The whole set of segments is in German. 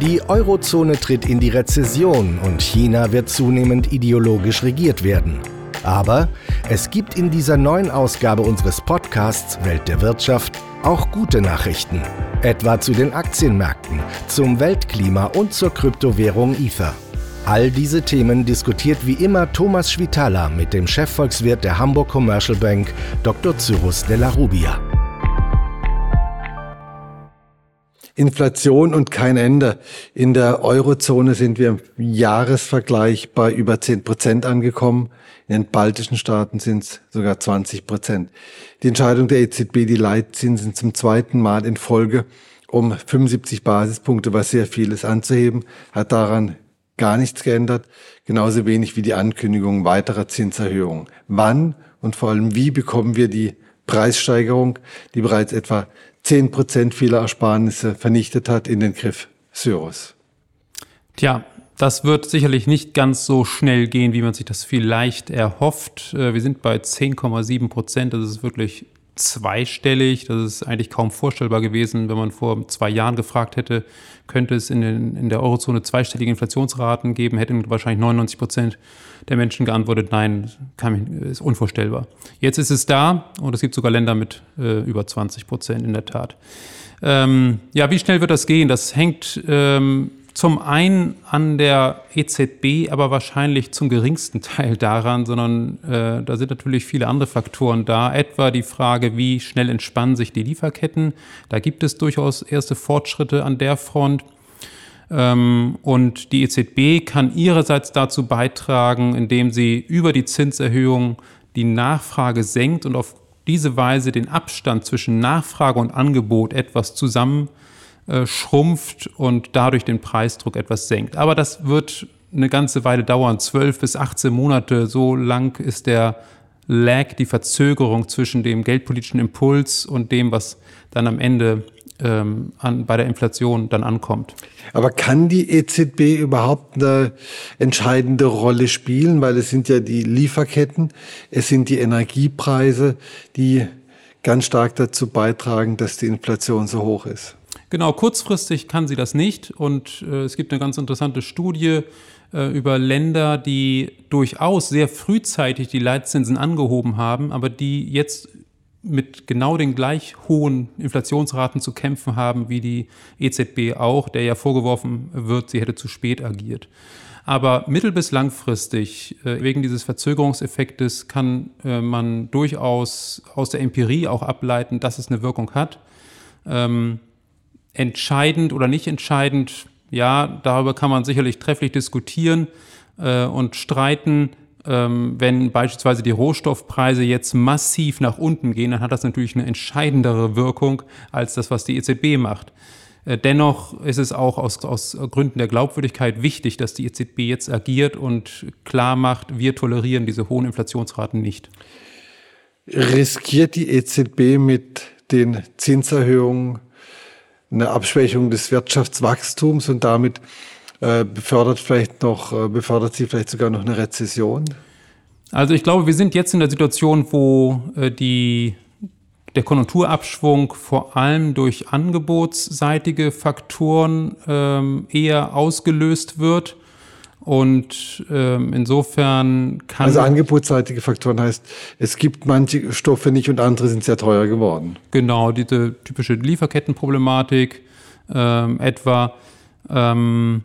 Die Eurozone tritt in die Rezession und China wird zunehmend ideologisch regiert werden. Aber es gibt in dieser neuen Ausgabe unseres Podcasts Welt der Wirtschaft auch gute Nachrichten. Etwa zu den Aktienmärkten, zum Weltklima und zur Kryptowährung Ether. All diese Themen diskutiert wie immer Thomas Schwitala mit dem Chefvolkswirt der Hamburg Commercial Bank, Dr. Cyrus de la Rubia. Inflation und kein Ende. In der Eurozone sind wir im Jahresvergleich bei über 10 Prozent angekommen. In den baltischen Staaten sind es sogar 20 Prozent. Die Entscheidung der EZB, die Leitzinsen zum zweiten Mal in Folge um 75 Basispunkte, was sehr viel ist, anzuheben, hat daran gar nichts geändert. Genauso wenig wie die Ankündigung weiterer Zinserhöhungen. Wann und vor allem wie bekommen wir die Preissteigerung, die bereits etwa 10 Prozent vieler Ersparnisse vernichtet hat, in den Griff Syros. Tja, das wird sicherlich nicht ganz so schnell gehen, wie man sich das vielleicht erhofft. Äh, wir sind bei 10,7 Prozent. Das ist wirklich zweistellig. Das ist eigentlich kaum vorstellbar gewesen, wenn man vor zwei Jahren gefragt hätte, könnte es in, den, in der Eurozone zweistellige Inflationsraten geben, hätten wahrscheinlich 99 Prozent der Menschen geantwortet, nein, kann, ist unvorstellbar. Jetzt ist es da und es gibt sogar Länder mit äh, über 20 Prozent in der Tat. Ähm, ja, wie schnell wird das gehen? Das hängt ähm, zum einen an der EZB, aber wahrscheinlich zum geringsten Teil daran, sondern äh, da sind natürlich viele andere Faktoren da, etwa die Frage, wie schnell entspannen sich die Lieferketten. Da gibt es durchaus erste Fortschritte an der Front. Ähm, und die EZB kann ihrerseits dazu beitragen, indem sie über die Zinserhöhung die Nachfrage senkt und auf diese Weise den Abstand zwischen Nachfrage und Angebot etwas zusammen äh, und dadurch den Preisdruck etwas senkt. Aber das wird eine ganze Weile dauern, 12 bis 18 Monate. So lang ist der Lag, die Verzögerung zwischen dem geldpolitischen Impuls und dem, was dann am Ende ähm, an, bei der Inflation dann ankommt. Aber kann die EZB überhaupt eine entscheidende Rolle spielen? Weil es sind ja die Lieferketten, es sind die Energiepreise, die ganz stark dazu beitragen, dass die Inflation so hoch ist. Genau, kurzfristig kann sie das nicht. Und äh, es gibt eine ganz interessante Studie äh, über Länder, die durchaus sehr frühzeitig die Leitzinsen angehoben haben, aber die jetzt mit genau den gleich hohen Inflationsraten zu kämpfen haben wie die EZB auch, der ja vorgeworfen wird, sie hätte zu spät agiert. Aber mittel- bis langfristig, äh, wegen dieses Verzögerungseffektes, kann äh, man durchaus aus der Empirie auch ableiten, dass es eine Wirkung hat. Ähm, entscheidend oder nicht entscheidend, ja, darüber kann man sicherlich trefflich diskutieren äh, und streiten. Ähm, wenn beispielsweise die Rohstoffpreise jetzt massiv nach unten gehen, dann hat das natürlich eine entscheidendere Wirkung als das, was die EZB macht. Äh, dennoch ist es auch aus, aus Gründen der Glaubwürdigkeit wichtig, dass die EZB jetzt agiert und klar macht, wir tolerieren diese hohen Inflationsraten nicht. Riskiert die EZB mit den Zinserhöhungen eine Abschwächung des Wirtschaftswachstums und damit befördert vielleicht noch, äh, befördert sie vielleicht sogar noch eine Rezession? Also ich glaube, wir sind jetzt in der Situation, wo äh, die, der Konjunkturabschwung vor allem durch angebotsseitige Faktoren ähm, eher ausgelöst wird. Und ähm, insofern kann. Also angebotsseitige Faktoren heißt, es gibt manche Stoffe nicht und andere sind sehr teuer geworden. Genau, diese typische Lieferkettenproblematik ähm, etwa. Ähm,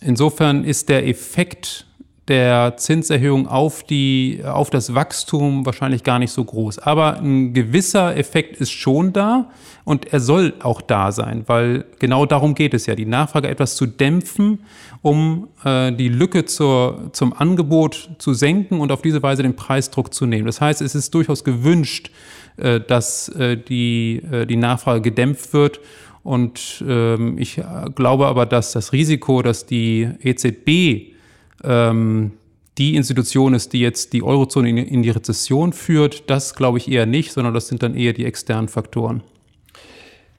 insofern ist der Effekt der Zinserhöhung auf, die, auf das Wachstum wahrscheinlich gar nicht so groß. Aber ein gewisser Effekt ist schon da und er soll auch da sein, weil genau darum geht es ja, die Nachfrage etwas zu dämpfen, um äh, die Lücke zur, zum Angebot zu senken und auf diese Weise den Preisdruck zu nehmen. Das heißt, es ist durchaus gewünscht, äh, dass äh, die, äh, die Nachfrage gedämpft wird. Und ähm, ich glaube aber, dass das Risiko, dass die EZB ähm, die Institution ist, die jetzt die Eurozone in, in die Rezession führt, das glaube ich eher nicht, sondern das sind dann eher die externen Faktoren.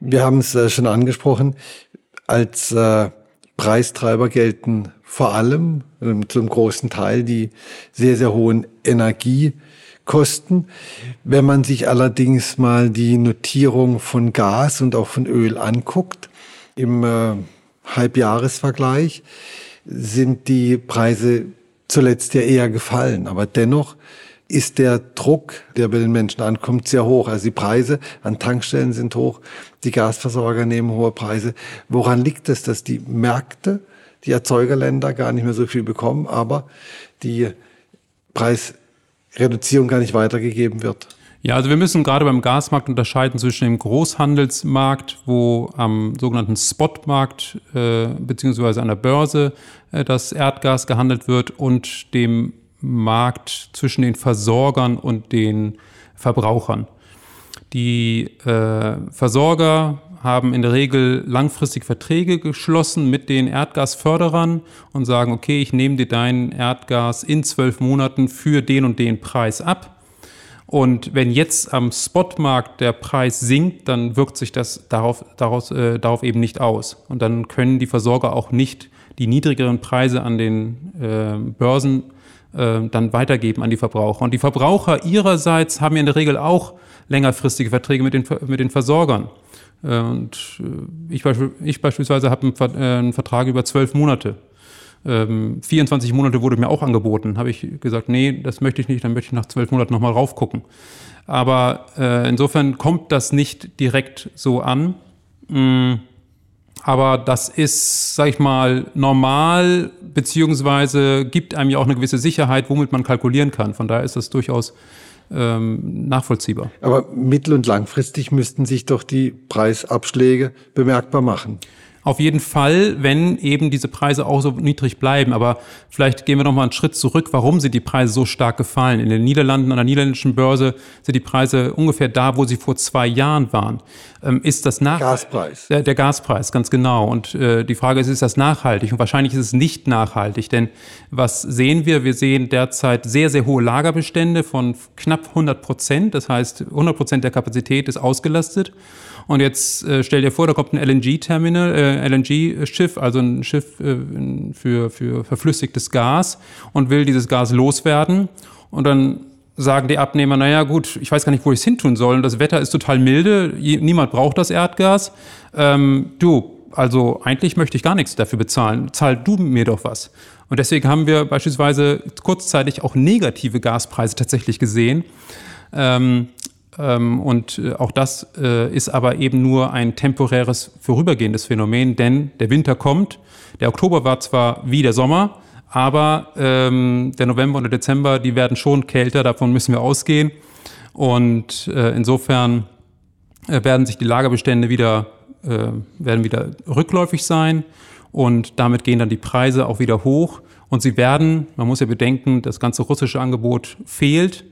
Wir haben es äh, schon angesprochen, als äh, Preistreiber gelten vor allem äh, zum großen Teil die sehr, sehr hohen Energiekosten. Wenn man sich allerdings mal die Notierung von Gas und auch von Öl anguckt, im äh, Halbjahresvergleich sind die Preise zuletzt ja eher gefallen. Aber dennoch ist der Druck, der bei den Menschen ankommt, sehr hoch. Also die Preise an Tankstellen sind hoch, die Gasversorger nehmen hohe Preise. Woran liegt es, dass die Märkte, die Erzeugerländer gar nicht mehr so viel bekommen, aber die Preisreduzierung gar nicht weitergegeben wird? Ja, also wir müssen gerade beim Gasmarkt unterscheiden zwischen dem Großhandelsmarkt, wo am sogenannten Spotmarkt äh, beziehungsweise an der Börse äh, das Erdgas gehandelt wird und dem Markt zwischen den Versorgern und den Verbrauchern. Die äh, Versorger haben in der Regel langfristig Verträge geschlossen mit den Erdgasförderern und sagen, okay, ich nehme dir dein Erdgas in zwölf Monaten für den und den Preis ab. Und wenn jetzt am Spotmarkt der Preis sinkt, dann wirkt sich das darauf, daraus, äh, darauf eben nicht aus. Und dann können die Versorger auch nicht die niedrigeren Preise an den äh, Börsen äh, dann weitergeben an die Verbraucher. Und die Verbraucher ihrerseits haben ja in der Regel auch längerfristige Verträge mit den, mit den Versorgern. Äh, und äh, ich, ich beispielsweise habe einen, einen Vertrag über zwölf Monate. 24 ähm, Monate wurde mir auch angeboten. Habe ich gesagt, nee, das möchte ich nicht, dann möchte ich nach zwölf Monaten nochmal raufgucken. Aber äh, insofern kommt das nicht direkt so an. Mm, aber das ist, sag ich mal, normal, beziehungsweise gibt einem ja auch eine gewisse Sicherheit, womit man kalkulieren kann. Von daher ist das durchaus ähm, nachvollziehbar. Aber mittel- und langfristig müssten sich doch die Preisabschläge bemerkbar machen. Auf jeden Fall, wenn eben diese Preise auch so niedrig bleiben. Aber vielleicht gehen wir noch mal einen Schritt zurück, warum sind die Preise so stark gefallen? In den Niederlanden, an der niederländischen Börse sind die Preise ungefähr da, wo sie vor zwei Jahren waren. Ähm, ist das nach Gaspreis? Der, der Gaspreis, ganz genau. Und äh, die Frage ist, ist das nachhaltig? Und wahrscheinlich ist es nicht nachhaltig, denn was sehen wir? Wir sehen derzeit sehr, sehr hohe Lagerbestände von knapp 100 Prozent. Das heißt, 100 Prozent der Kapazität ist ausgelastet. Und jetzt äh, stell dir vor, da kommt ein LNG-Terminal, äh, LNG-Schiff, also ein Schiff äh, für, für verflüssigtes Gas und will dieses Gas loswerden. Und dann sagen die Abnehmer, naja gut, ich weiß gar nicht, wo ich es hin tun soll. Und das Wetter ist total milde, niemand braucht das Erdgas. Ähm, du, also eigentlich möchte ich gar nichts dafür bezahlen. Zahl du mir doch was. Und deswegen haben wir beispielsweise kurzzeitig auch negative Gaspreise tatsächlich gesehen. Ähm, und äh, auch das äh, ist aber eben nur ein temporäres, vorübergehendes Phänomen, denn der Winter kommt. Der Oktober war zwar wie der Sommer, aber ähm, der November und der Dezember, die werden schon kälter, davon müssen wir ausgehen. Und äh, insofern äh, werden sich die Lagerbestände wieder, äh, werden wieder rückläufig sein und damit gehen dann die Preise auch wieder hoch. Und sie werden, man muss ja bedenken, das ganze russische Angebot fehlt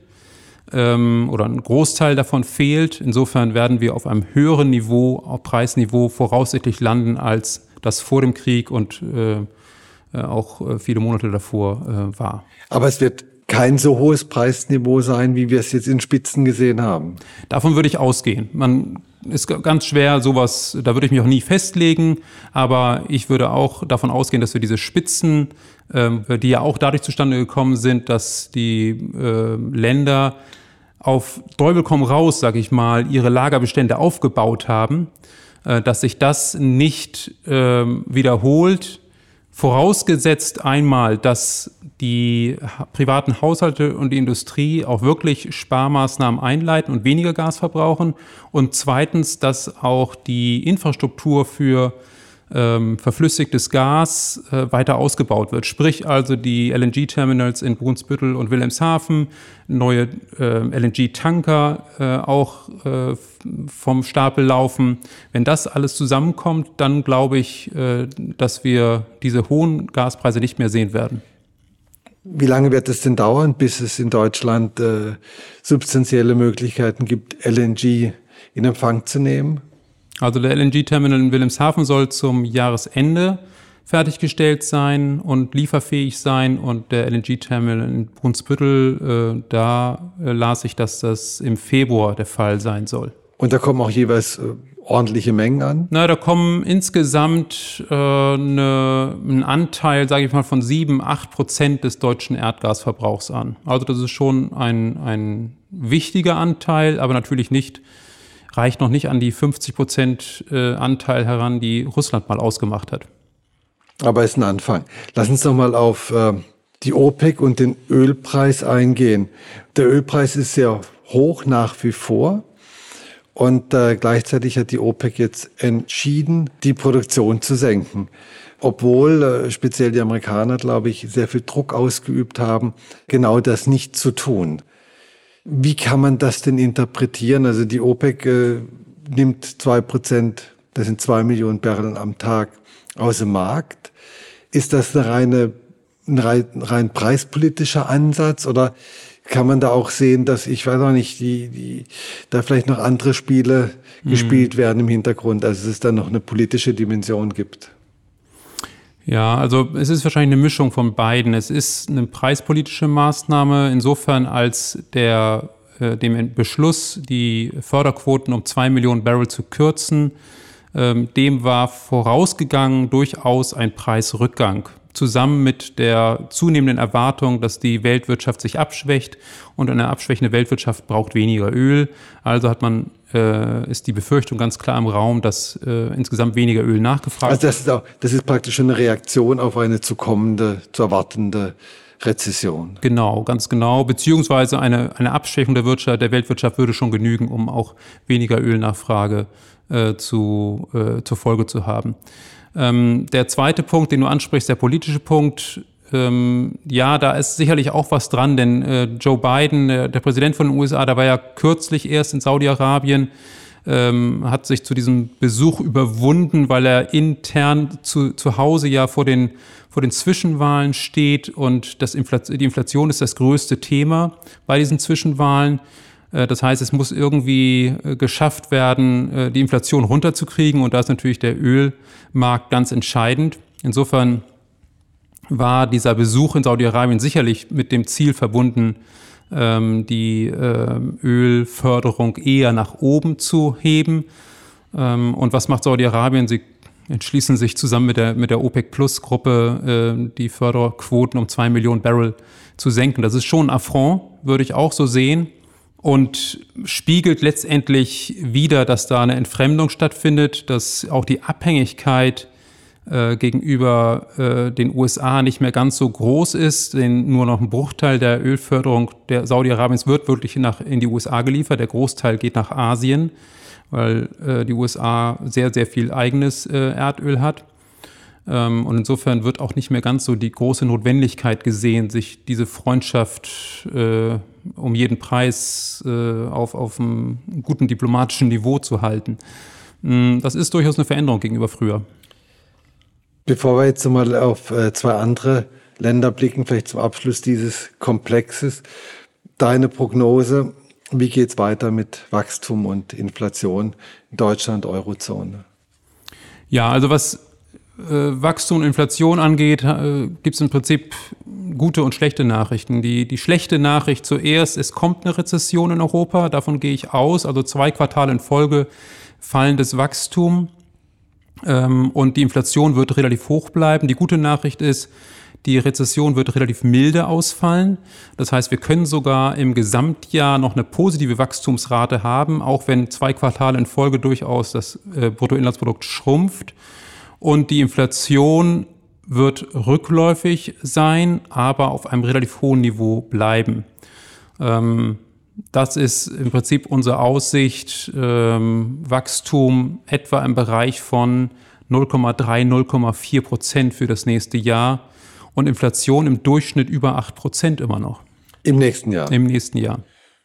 ähm, oder ein Großteil davon fehlt. Insofern werden wir auf einem höheren Niveau, auf Preisniveau voraussichtlich landen, als das vor dem Krieg und äh, äh auch äh, viele Monate davor äh, war. Aber es wird kein so hohes Preisniveau sein, wie wir es jetzt in Spitzen gesehen haben. Davon würde ich ausgehen. Man ist ganz schwer, sowas, da würde ich mich auch nie festlegen, aber ich würde auch davon ausgehen, dass wir diese Spitzen, äh, die ja auch dadurch zustande gekommen sind, dass die äh, Länder auf Teufel komm raus, sag ich mal, ihre Lagerbestände aufgebaut haben, äh, dass sich das nicht äh, wiederholt, vorausgesetzt einmal, dass die privaten Haushalte und die Industrie auch wirklich Sparmaßnahmen einleiten und weniger Gas verbrauchen und zweitens, dass auch die Infrastruktur für ähm, verflüssigtes Gas äh, weiter ausgebaut wird. Sprich also die LNG-Terminals in Brunsbüttel und Wilhelmshaven, neue äh, LNG-Tanker äh, auch äh, vom Stapel laufen. Wenn das alles zusammenkommt, dann glaube ich, äh, dass wir diese hohen Gaspreise nicht mehr sehen werden. Wie lange wird es denn dauern, bis es in Deutschland äh, substanzielle Möglichkeiten gibt, LNG in Empfang zu nehmen? Also der LNG-Terminal in Wilhelmshaven soll zum Jahresende fertiggestellt sein und lieferfähig sein. Und der LNG-Terminal in Brunsbüttel, äh, da äh, las ich, dass das im Februar der Fall sein soll. Und da kommen auch jeweils äh, ordentliche Mengen an? Na, da kommen insgesamt äh, eine, ein Anteil, sage ich mal, von sieben, acht Prozent des deutschen Erdgasverbrauchs an. Also das ist schon ein, ein wichtiger Anteil, aber natürlich nicht reicht noch nicht an die 50 Prozent äh, Anteil heran, die Russland mal ausgemacht hat. Aber es ist ein Anfang. Lass uns doch mal auf äh, die OPEC und den Ölpreis eingehen. Der Ölpreis ist sehr hoch nach wie vor. Und äh, gleichzeitig hat die OPEC jetzt entschieden, die Produktion zu senken. Obwohl äh, speziell die Amerikaner, glaube ich, sehr viel Druck ausgeübt haben, genau das nicht zu tun. Wie kann man das denn interpretieren? Also die OPEC äh, nimmt zwei Prozent, das sind zwei Millionen Barrel am Tag, aus dem Markt. Ist das eine reine, ein rein, rein preispolitischer Ansatz oder kann man da auch sehen, dass ich weiß auch nicht, die, die, da vielleicht noch andere Spiele mhm. gespielt werden im Hintergrund, also es da noch eine politische Dimension gibt. Ja, also es ist wahrscheinlich eine Mischung von beiden. Es ist eine preispolitische Maßnahme insofern, als der äh, dem Beschluss, die Förderquoten um zwei Millionen Barrel zu kürzen, ähm, dem war vorausgegangen durchaus ein Preisrückgang zusammen mit der zunehmenden Erwartung, dass die Weltwirtschaft sich abschwächt und eine abschwächende Weltwirtschaft braucht weniger Öl. Also hat man äh, ist die Befürchtung ganz klar im Raum, dass äh, insgesamt weniger Öl nachgefragt wird. Also das ist, auch, das ist praktisch eine Reaktion auf eine zu kommende, zu erwartende Rezession. Genau, ganz genau. Beziehungsweise eine, eine Abschwächung der Wirtschaft, der Weltwirtschaft würde schon genügen, um auch weniger Ölnachfrage äh, zu, äh, zur Folge zu haben. Ähm, der zweite Punkt, den du ansprichst, der politische Punkt, ähm, ja, da ist sicherlich auch was dran, denn äh, Joe Biden, der, der, Präsident von den USA, der war ja kürzlich erst in Saudi-Arabien, ähm, hat sich zu diesem Besuch überwunden, weil er intern zu, zu Hause ja vor den, vor den Zwischenwahlen steht und das Inflation, die Inflation ist das größte Thema bei diesen Zwischenwahlen. Äh, das heißt, es muss irgendwie äh, geschafft werden, äh, die Inflation runterzukriegen. Und da ist natürlich der Ölmarkt ganz entscheidend. Insofern war dieser Besuch in Saudi-Arabien sicherlich mit dem Ziel verbunden, ähm, die ähm, Ölförderung eher nach oben zu heben. Ähm, und was macht Saudi-Arabien? Sie entschließen sich zusammen mit der, mit der OPEC-Plus-Gruppe, die Förderquoten um zwei Millionen Barrel zu senken. Das ist schon ein Affront, würde ich auch so sehen und spiegelt letztendlich wieder, dass da eine Entfremdung stattfindet, dass auch die Abhängigkeit äh, gegenüber äh, den USA nicht mehr ganz so groß ist, denn nur noch ein Bruchteil der Ölförderung der Saudi-Arabiens wird wirklich nach, in die USA geliefert, der Großteil geht nach Asien, weil äh, die USA sehr, sehr viel eigenes äh, Erdöl hat. Ähm, und insofern wird auch nicht mehr ganz so die große Notwendigkeit gesehen, sich diese Freundschaft äh, um jeden Preis äh, auf, auf einem guten diplomatischen Niveau zu halten. Mm, das ist durchaus eine Veränderung gegenüber früher. Bevor wir jetzt mal auf äh, zwei andere Länder blicken, vielleicht zum Abschluss dieses Komplexes, deine Prognose, wie geht es weiter mit Wachstum und Inflation in Deutschland, Eurozone? Ja, also was Wachstum und Inflation angeht, äh, gibt es im Prinzip gute und schlechte Nachrichten. Die, die schlechte Nachricht zuerst, es kommt eine Rezession in Europa, davon gehe ich aus, also zwei Quartale in Folge fallendes Wachstum ähm, und die Inflation wird relativ hoch bleiben. Die gute Nachricht ist, die Rezession wird relativ milde ausfallen. Das heißt, wir können sogar im Gesamtjahr noch eine positive Wachstumsrate haben, auch wenn zwei Quartale in Folge durchaus das äh, Bruttoinlandsprodukt schrumpft. Und die Inflation wird rückläufig sein, aber auf einem relativ hohen Niveau bleiben. Ähm, das ist im Prinzip unsere Aussicht. Ähm, Wachstum etwa im Bereich von 0,3, 0,4 Prozent für das nächste Jahr und Inflation im Durchschnitt über 8 Prozent immer noch. Im nächsten Jahr? Im nächsten Jahr.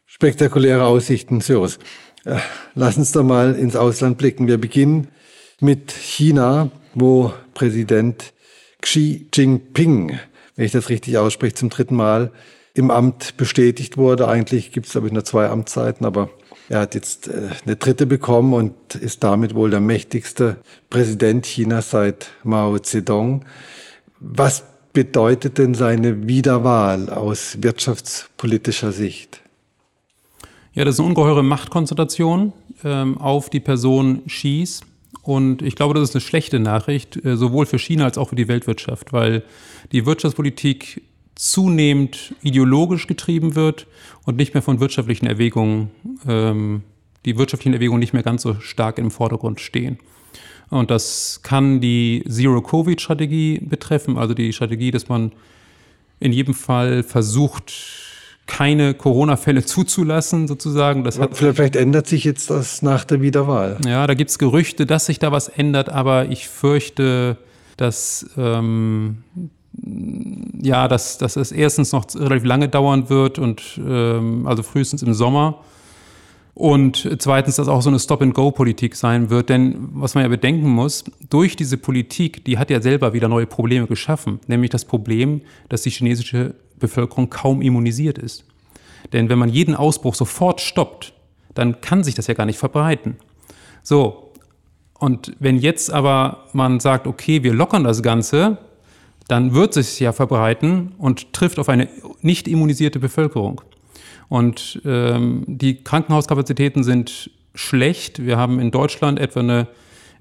Spektakuläre Aussichten, Cyrus. Äh, lass uns doch mal ins Ausland blicken. Wir beginnen mit China wo Präsident Xi Jinping, wenn ich das richtig ausspreche, zum dritten Mal im Amt bestätigt wurde. Eigentlich gibt es, glaube ich, nur zwei Amtszeiten, aber er hat jetzt äh, eine dritte bekommen und ist damit wohl der mächtigste Präsident Chinas seit Mao Zedong. Was bedeutet denn seine Wiederwahl aus wirtschaftspolitischer Sicht? Ja, das ist eine ungeheure Machtkonzentration ähm, auf die Person Xis. Und ich glaube, das ist eine schlechte Nachricht, äh, sowohl für China als auch für die Weltwirtschaft, weil die Wirtschaftspolitik zunehmend ideologisch getrieben wird und nicht mehr von wirtschaftlichen Erwägungen, ähm, die wirtschaftlichen Erwägungen nicht mehr ganz so stark im Vordergrund stehen. Und das kann die Zero-Covid-Strategie betreffen, also die Strategie, dass man in jedem Fall versucht, keine Corona-Fälle zuzulassen, sozusagen. Das hat, vielleicht ändert sich jetzt das nach der Wiederwahl. Ja, da gibt es Gerüchte, dass sich da was ändert, aber ich fürchte, dass, ähm, ja, dass, dass es erstens noch relativ lange dauern wird und ähm, also frühestens im Sommer. Und zweitens, dass auch so eine Stop-and-Go-Politik sein wird. Denn was man ja bedenken muss, durch diese Politik, die hat ja selber wieder neue Probleme geschaffen. Nämlich das Problem, dass die chinesische Bevölkerung kaum immunisiert ist. Denn wenn man jeden Ausbruch sofort stoppt, dann kann sich das ja gar nicht verbreiten. So, und wenn jetzt aber man sagt, okay, wir lockern das Ganze, dann wird es ja verbreiten und trifft auf eine nicht immunisierte Bevölkerung. Und ähm, die Krankenhauskapazitäten sind schlecht. Wir haben in Deutschland etwa eine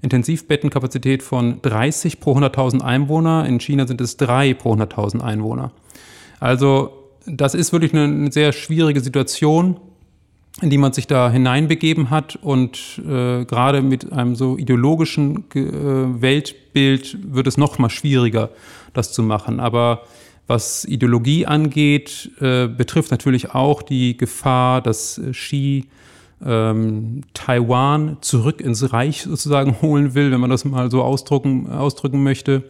Intensivbettenkapazität von 30 pro 100.000 Einwohner. In China sind es drei pro 100.000 Einwohner. Also das ist wirklich eine, eine, sehr schwierige Situation, in die man sich da hineinbegeben hat. Und äh, gerade mit einem so ideologischen äh, Weltbild wird es noch mal schwieriger, das zu machen. Aber was Ideologie angeht, äh, betrifft natürlich auch die Gefahr, dass Xi ähm, Taiwan zurück ins Reich sozusagen holen will, wenn man das mal so ausdrücken, ausdrücken möchte.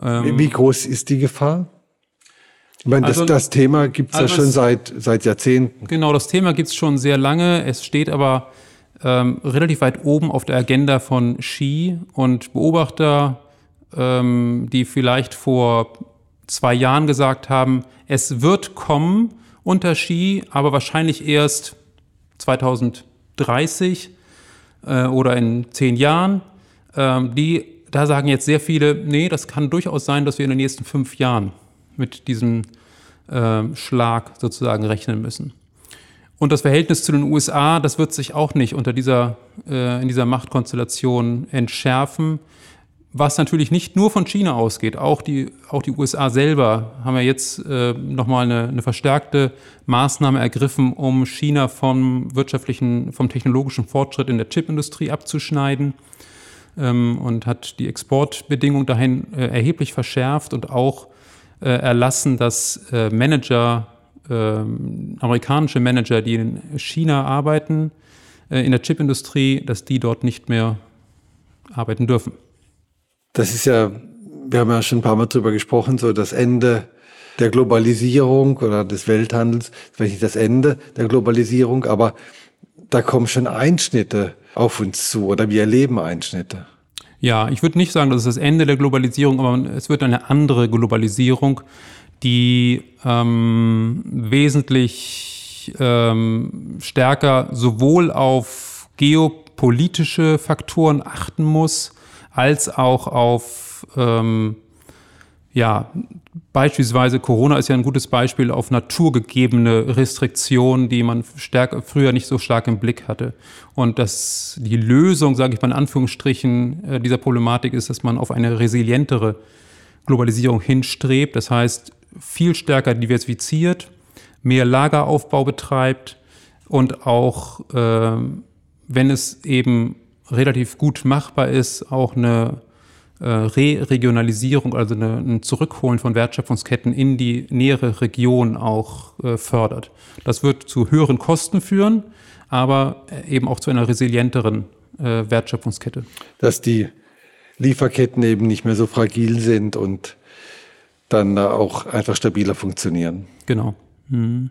Ähm, Wie groß ist die Gefahr? Ich meine, das, also, das Thema gibt es also ja schon seit, seit Jahrzehnten. Genau, das Thema gibt es schon sehr lange. Es steht aber ähm, relativ weit oben auf der Agenda von Xi und Beobachter, ähm, die vielleicht vor zwei Jahren gesagt haben, es wird kommen unter Xi, aber wahrscheinlich erst 2030 äh, oder in zehn Jahren. Ähm, die, da sagen jetzt sehr viele, nee, das kann durchaus sein, dass wir in den nächsten fünf Jahren mit diesem Schlag sozusagen rechnen müssen. Und das Verhältnis zu den USA, das wird sich auch nicht unter dieser, äh, in dieser Machtkonstellation entschärfen. Was natürlich nicht nur von China ausgeht, auch die, auch die USA selber haben ja jetzt äh, nochmal eine, eine verstärkte Maßnahme ergriffen, um China vom wirtschaftlichen, vom technologischen Fortschritt in der Chipindustrie abzuschneiden ähm, und hat die Exportbedingungen dahin äh, erheblich verschärft und auch äh, erlassen, dass äh, Manager, äh, amerikanische Manager, die in China arbeiten, äh, in der Chipindustrie, dass die dort nicht mehr arbeiten dürfen. Das ist ja, wir haben ja schon ein paar Mal drüber gesprochen, so das Ende der Globalisierung oder des Welthandels, vielleicht nicht das Ende der Globalisierung, aber da kommen schon Einschnitte auf uns zu oder wir erleben Einschnitte. Ja, ich würde nicht sagen, das ist das Ende der Globalisierung, aber es wird eine andere Globalisierung, die ähm, wesentlich ähm, stärker sowohl auf geopolitische Faktoren achten muss, als auch auf ähm, ja, beispielsweise Corona ist ja ein gutes Beispiel auf naturgegebene Restriktionen, die man stärker, früher nicht so stark im Blick hatte. Und dass die Lösung, sage ich mal in Anführungsstrichen, äh, dieser Problematik ist, dass man auf eine resilientere Globalisierung hinstrebt. Das heißt, viel stärker diversifiziert, mehr Lageraufbau betreibt und auch, äh, wenn es eben relativ gut machbar ist, auch eine äh, Re-Regionalisierung, also eine, ein Zurückholen von Wertschöpfungsketten in die nähere Region auch äh, fördert. Das wird zu höheren Kosten führen, aber eben auch zu einer resilienteren äh, Wertschöpfungskette. Dass die Lieferketten eben nicht mehr so fragil sind und dann auch einfach stabiler funktionieren. Genau. Mhm.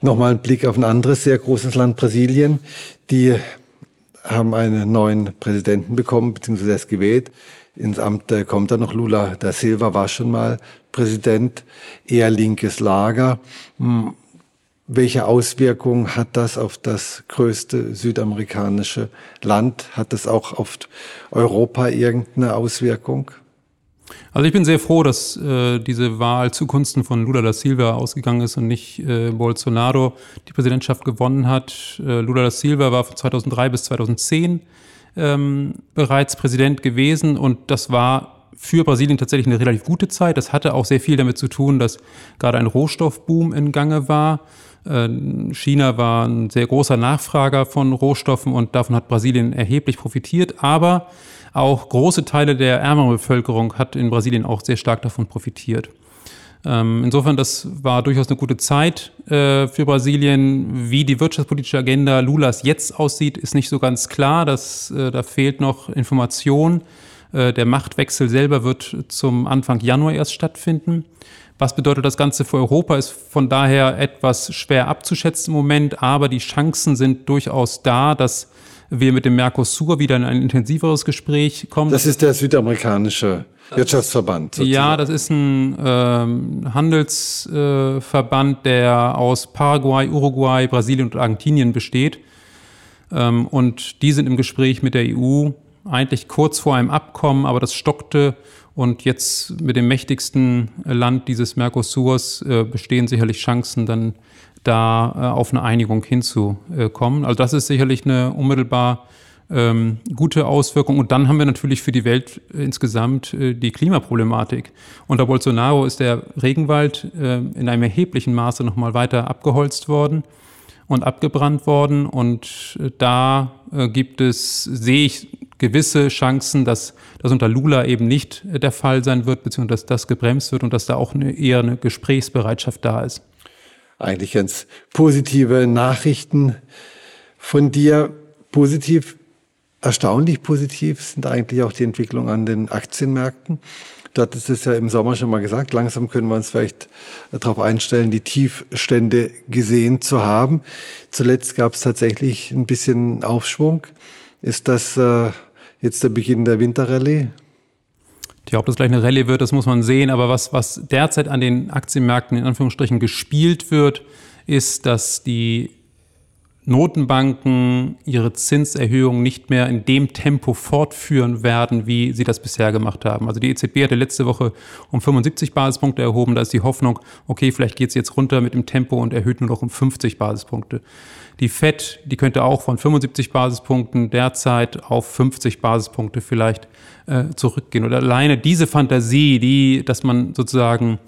Nochmal ein Blick auf ein anderes sehr großes Land, Brasilien. Die haben einen neuen Präsidenten bekommen, beziehungsweise erst gewählt. Ins Amt äh, kommt er noch. Lula da Silva war schon mal Präsident, eher linkes Lager. Hm. Welche Auswirkungen hat das auf das größte südamerikanische Land? Hat das auch auf Europa irgendeine Auswirkung? Also ich bin sehr froh, dass äh, diese Wahl zugunsten von Lula da Silva ausgegangen ist und nicht äh, Bolsonaro die Präsidentschaft gewonnen hat. Äh, Lula da Silva war von 2003 bis 2010 ähm, bereits Präsident gewesen und das war für Brasilien tatsächlich eine relativ gute Zeit. Das hatte auch sehr viel damit zu tun, dass gerade ein Rohstoffboom in Gange war. Äh, China war ein sehr großer Nachfrager von Rohstoffen und davon hat Brasilien erheblich profitiert. Aber auch große Teile der ärmeren Bevölkerung hat in Brasilien auch sehr stark davon profitiert. Ähm, insofern, das war durchaus eine gute Zeit äh, für Brasilien. Wie die wirtschaftspolitische Agenda Lulas jetzt aussieht, ist nicht so ganz klar. Das, äh, da fehlt noch Information. Äh, der Machtwechsel selber wird zum Anfang Januar erst stattfinden. Was bedeutet das Ganze für Europa, ist von daher etwas schwer abzuschätzen im Moment, aber die Chancen sind durchaus da, dass wir mit dem Mercosur wieder in ein intensiveres Gespräch kommen. Das ist der südamerikanische Wirtschaftsverband. Sozusagen. Ja, das ist ein ähm, Handelsverband, äh, der aus Paraguay, Uruguay, Brasilien und Argentinien besteht. Ähm, und die sind im Gespräch mit der EU eigentlich kurz vor einem Abkommen, aber das stockte. Und jetzt mit dem mächtigsten Land dieses Mercosurs äh, bestehen sicherlich Chancen, dann da äh, auf eine Einigung hinzukommen. Also das ist sicherlich eine unmittelbar ähm, gute Auswirkung. Und dann haben wir natürlich für die Welt insgesamt äh, die Klimaproblematik. Unter Bolsonaro ist der Regenwald äh, in einem erheblichen Maße nochmal weiter abgeholzt worden und abgebrannt worden. Und äh, da äh, gibt es, sehe ich gewisse Chancen, dass das unter Lula eben nicht äh, der Fall sein wird, beziehungsweise dass das gebremst wird und dass da auch eine, eher eine Gesprächsbereitschaft da ist. Eigentlich ganz positive Nachrichten von dir. Positiv Erstaunlich positiv sind eigentlich auch die Entwicklungen an den Aktienmärkten. Du hattest es ja im Sommer schon mal gesagt, langsam können wir uns vielleicht darauf einstellen, die Tiefstände gesehen zu haben. Zuletzt gab es tatsächlich ein bisschen Aufschwung. Ist das äh, jetzt der Beginn der Winterrallye? Ja, ob das gleich eine Rallye wird, das muss man sehen. Aber was, was derzeit an den Aktienmärkten in Anführungsstrichen gespielt wird, ist, dass die Notenbanken ihre Zinserhöhung nicht mehr in dem Tempo fortführen werden, wie sie das bisher gemacht haben. Also die EZB hatte letzte Woche um 75 Basispunkte erhoben. Da ist die Hoffnung, okay, vielleicht geht es jetzt runter mit dem Tempo und erhöht nur noch um 50 Basispunkte. Die FED, die könnte auch von 75 Basispunkten derzeit auf 50 Basispunkte vielleicht äh, zurückgehen. Oder alleine diese Fantasie, die, dass man sozusagen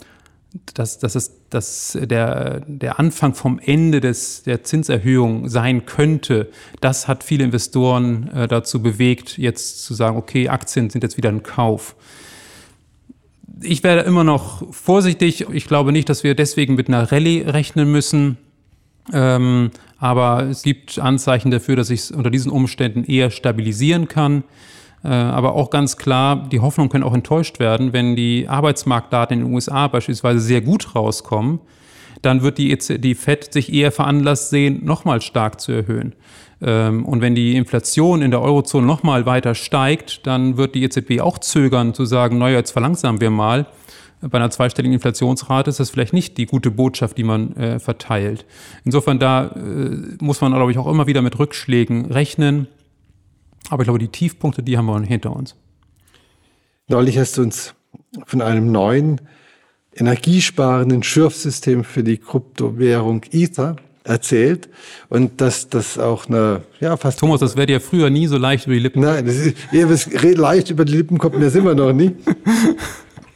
dass, dass es dass der, der Anfang vom Ende des, der Zinserhöhung sein könnte, das hat viele Investoren äh, dazu bewegt, jetzt zu sagen, okay, Aktien sind jetzt wieder ein Kauf. Ich werde immer noch vorsichtig. Ich glaube nicht, dass wir deswegen mit einer Rallye rechnen müssen. Ähm, aber es gibt Anzeichen dafür, dass sich unter diesen Umständen eher stabilisieren kann. Äh, aber auch ganz klar, die Hoffnungen können auch enttäuscht werden, wenn die Arbeitsmarktdaten in den USA beispielsweise sehr gut rauskommen, dann wird die, e die FED sich eher veranlasst sehen, nochmal stark zu erhöhen. Ähm, und wenn die Inflation in der Eurozone nochmal weiter steigt, dann wird die EZB auch zögern zu sagen, naja, jetzt verlangsamen wir mal. Bei einer zweistelligen Inflationsrate ist das vielleicht nicht die gute Botschaft, die man äh, verteilt. Insofern da äh, muss man, glaube ich, auch immer wieder mit Rückschlägen rechnen. Aber ich glaube, die Tiefpunkte, die haben wir hinter uns. Neulich hast du uns von einem neuen energiesparenden Schürfsystem für die Kryptowährung Ether erzählt und dass das auch eine, ja, fast. Thomas, das wäre dir früher nie so leicht über die Lippen. Nein, das ist, ja, leicht über die Lippen kommt mir immer noch nie.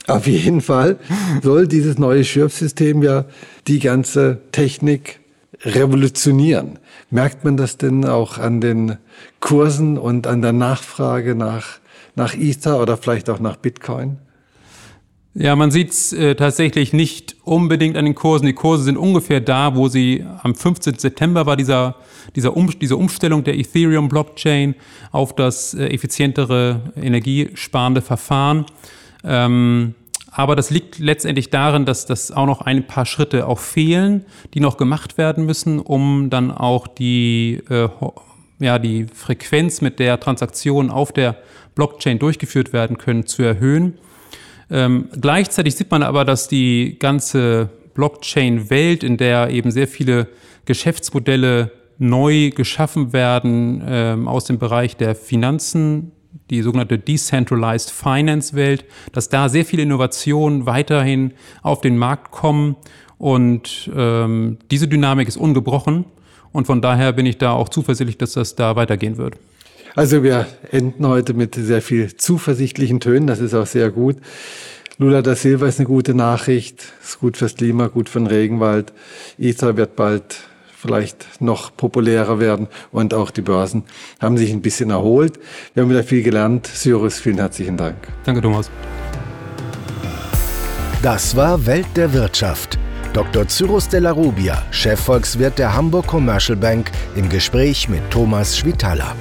Auf jeden Fall soll dieses neue Schürfsystem ja die ganze Technik revolutionieren. Merkt man das denn auch an den Kursen und an der Nachfrage nach, nach Ether oder vielleicht auch nach Bitcoin? Ja, man sieht es äh, tatsächlich nicht unbedingt an den Kursen. Die Kurse sind ungefähr da, wo sie am 15. September war, dieser, dieser um, diese Umstellung der Ethereum-Blockchain auf das äh, effizientere, energiesparende Verfahren. Ähm, aber das liegt letztendlich darin, dass das auch noch ein paar Schritte auch fehlen, die noch gemacht werden müssen, um dann auch die, äh, ja, die Frequenz, mit der Transaktionen auf der Blockchain durchgeführt werden können, zu erhöhen. Ähm, gleichzeitig sieht man aber, dass die ganze Blockchain-Welt, in der eben sehr viele Geschäftsmodelle neu geschaffen werden ähm, aus dem Bereich der Finanzen, die sogenannte Decentralized Finance Welt, dass da sehr viele Innovationen weiterhin auf den Markt kommen und ähm, diese Dynamik ist ungebrochen und von daher bin ich da auch zuversichtlich, dass das da weitergehen wird. Also wir enden heute mit sehr viel zuversichtlichen Tönen, das ist auch sehr gut. Lula da Silva ist eine gute Nachricht, ist gut fürs Klima, gut für den Regenwald. Ether wird bald vielleicht noch populärer werden und auch die Börsen haben sich ein bisschen erholt. Wir haben wieder viel gelernt. Cyrus, vielen herzlichen Dank. Danke, Thomas. Das war Welt der Wirtschaft. Dr. Cyrus de la Rubia, Chefvolkswirt der Hamburg Commercial Bank, im Gespräch mit Thomas Schwitala.